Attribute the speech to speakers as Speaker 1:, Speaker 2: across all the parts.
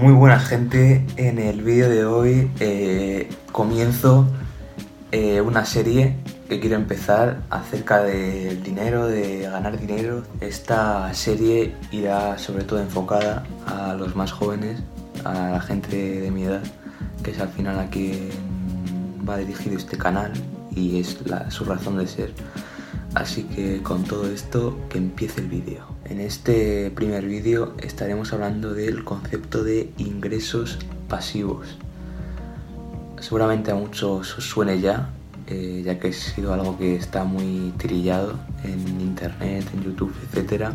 Speaker 1: Muy buena gente, en el vídeo de hoy eh, comienzo eh, una serie que quiero empezar acerca del dinero, de ganar dinero. Esta serie irá sobre todo enfocada a los más jóvenes, a la gente de mi edad, que es al final a quien va dirigido este canal y es su razón de ser. Así que con todo esto, que empiece el vídeo. En este primer vídeo estaremos hablando del concepto de ingresos pasivos. Seguramente a muchos os suene ya, eh, ya que ha sido algo que está muy trillado en internet, en YouTube, etc.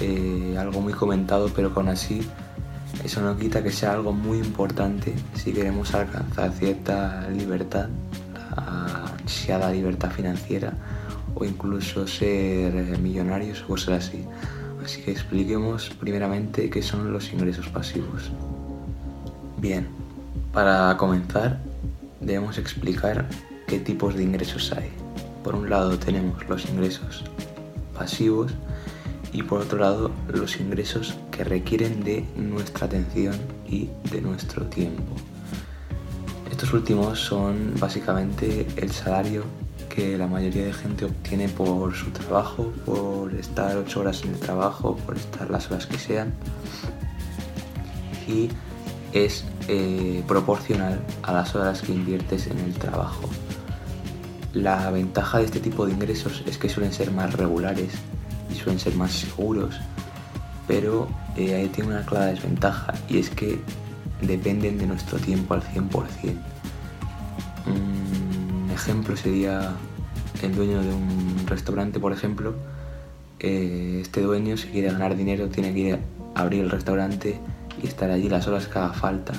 Speaker 1: Eh, algo muy comentado, pero con así eso no quita que sea algo muy importante si queremos alcanzar cierta libertad, la ansiada libertad financiera o incluso ser millonarios o cosas así. Así que expliquemos primeramente qué son los ingresos pasivos. Bien, para comenzar debemos explicar qué tipos de ingresos hay. Por un lado tenemos los ingresos pasivos y por otro lado los ingresos que requieren de nuestra atención y de nuestro tiempo. Estos últimos son básicamente el salario que la mayoría de gente obtiene por su trabajo, por estar ocho horas en el trabajo, por estar las horas que sean. Y es eh, proporcional a las horas que inviertes en el trabajo. La ventaja de este tipo de ingresos es que suelen ser más regulares y suelen ser más seguros, pero eh, ahí tiene una clara desventaja y es que dependen de nuestro tiempo al 100% ejemplo sería el dueño de un restaurante, por ejemplo. Eh, este dueño, si quiere ganar dinero, tiene que ir a abrir el restaurante y estar allí las horas que haga falta.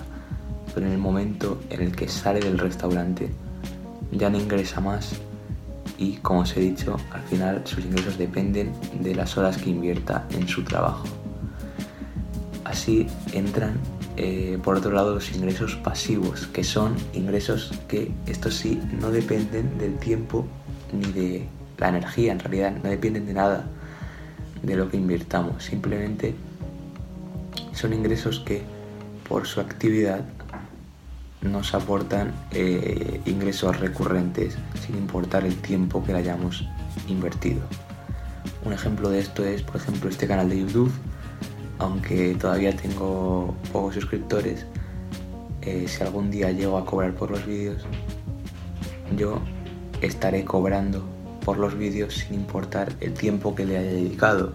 Speaker 1: Pero en el momento en el que sale del restaurante, ya no ingresa más y, como os he dicho, al final sus ingresos dependen de las horas que invierta en su trabajo. Así entran eh, por otro lado los ingresos pasivos, que son ingresos que estos sí no dependen del tiempo ni de la energía, en realidad no dependen de nada de lo que invirtamos, simplemente son ingresos que por su actividad nos aportan eh, ingresos recurrentes sin importar el tiempo que hayamos invertido. Un ejemplo de esto es, por ejemplo, este canal de YouTube aunque todavía tengo pocos suscriptores, eh, si algún día llego a cobrar por los vídeos, yo estaré cobrando por los vídeos sin importar el tiempo que le haya dedicado.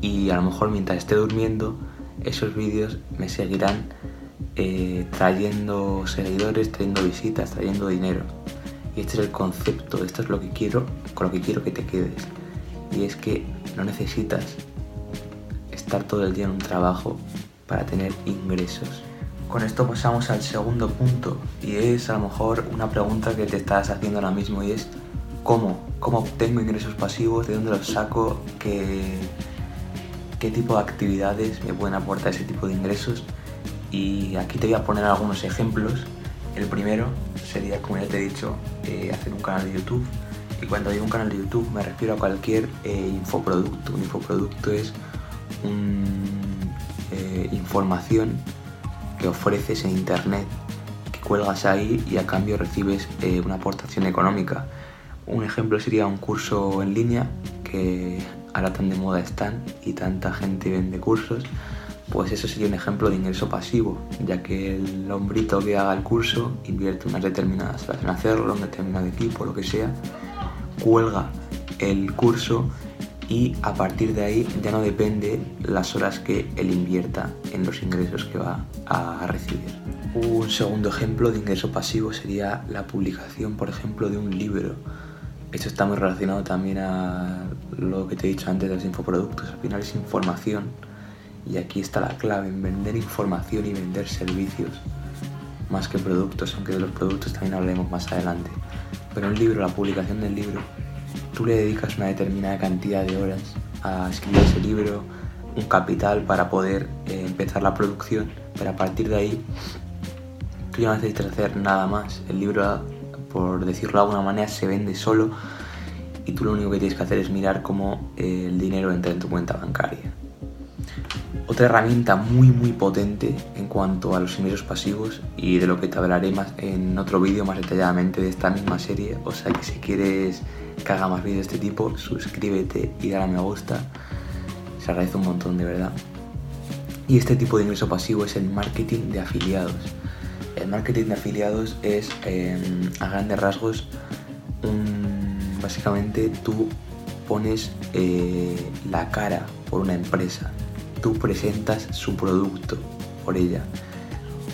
Speaker 1: Y a lo mejor mientras esté durmiendo, esos vídeos me seguirán eh, trayendo seguidores, trayendo visitas, trayendo dinero. Y este es el concepto, esto es lo que quiero, con lo que quiero que te quedes. Y es que no necesitas estar todo el día en un trabajo para tener ingresos. Con esto pasamos al segundo punto y es a lo mejor una pregunta que te estás haciendo ahora mismo y es ¿cómo? ¿Cómo obtengo ingresos pasivos? ¿De dónde los saco? ¿Qué, qué tipo de actividades me pueden aportar ese tipo de ingresos? Y aquí te voy a poner algunos ejemplos. El primero sería, como ya te he dicho, eh, hacer un canal de YouTube. Y cuando digo un canal de YouTube me refiero a cualquier eh, infoproducto. Un infoproducto es eh, información que ofreces en internet, que cuelgas ahí y a cambio recibes eh, una aportación económica. Un ejemplo sería un curso en línea que ahora tan de moda están y tanta gente vende cursos, pues eso sería un ejemplo de ingreso pasivo, ya que el hombrito que haga el curso invierte unas determinadas horas en hacerlo, un determinado equipo, lo que sea, cuelga el curso y a partir de ahí ya no depende las horas que él invierta en los ingresos que va a recibir. Un segundo ejemplo de ingreso pasivo sería la publicación, por ejemplo, de un libro. Esto está muy relacionado también a lo que te he dicho antes de los infoproductos. Al final es información y aquí está la clave en vender información y vender servicios más que productos, aunque de los productos también hablaremos más adelante. Pero un libro, la publicación del libro, tú le dedicas una determinada cantidad de horas a escribir ese libro, un capital para poder eh, empezar la producción, pero a partir de ahí tú ya no necesitas hacer nada más. El libro, por decirlo de alguna manera, se vende solo y tú lo único que tienes que hacer es mirar cómo eh, el dinero entra en tu cuenta bancaria. Otra herramienta muy muy potente en cuanto a los ingresos pasivos y de lo que te hablaré más en otro vídeo más detalladamente de esta misma serie. O sea que si quieres que haga más vídeos de este tipo, suscríbete y dale a me gusta. Se agradece un montón de verdad. Y este tipo de ingreso pasivo es el marketing de afiliados. El marketing de afiliados es, em, a grandes rasgos, básicamente tú pones eh, la cara por una empresa tú presentas su producto por ella.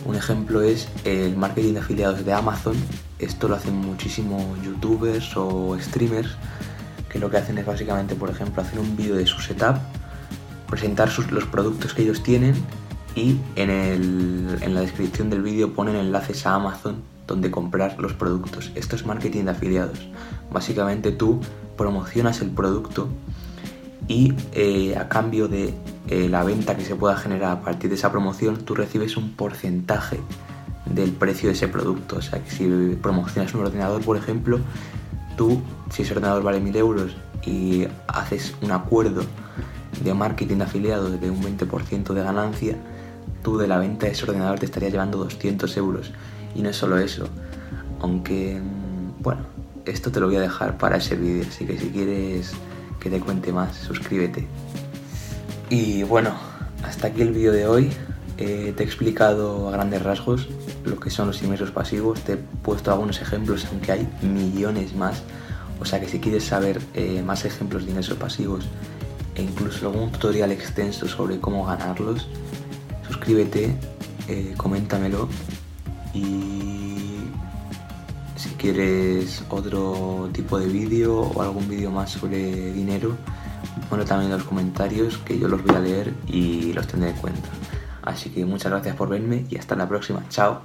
Speaker 1: Un ejemplo es el marketing de afiliados de Amazon. Esto lo hacen muchísimos youtubers o streamers que lo que hacen es básicamente, por ejemplo, hacer un vídeo de su setup, presentar los productos que ellos tienen y en, en la descripción del vídeo ponen enlaces a Amazon donde comprar los productos. Esto es marketing de afiliados. Básicamente tú promocionas el producto y eh, a cambio de eh, la venta que se pueda generar a partir de esa promoción, tú recibes un porcentaje del precio de ese producto. O sea que si promocionas un ordenador, por ejemplo, tú, si ese ordenador vale 1000 euros y haces un acuerdo de marketing de afiliados de un 20% de ganancia, tú de la venta de ese ordenador te estarías llevando 200 euros. Y no es solo eso, aunque, bueno, esto te lo voy a dejar para ese vídeo, así que si quieres que te cuente más, suscríbete. Y bueno, hasta aquí el vídeo de hoy. Eh, te he explicado a grandes rasgos lo que son los ingresos pasivos, te he puesto algunos ejemplos, aunque hay millones más. O sea que si quieres saber eh, más ejemplos de ingresos pasivos e incluso algún tutorial extenso sobre cómo ganarlos, suscríbete, eh, coméntamelo y si quieres otro tipo de vídeo o algún vídeo más sobre dinero, bueno también los comentarios que yo los voy a leer y los tendré en cuenta. Así que muchas gracias por verme y hasta la próxima. Chao.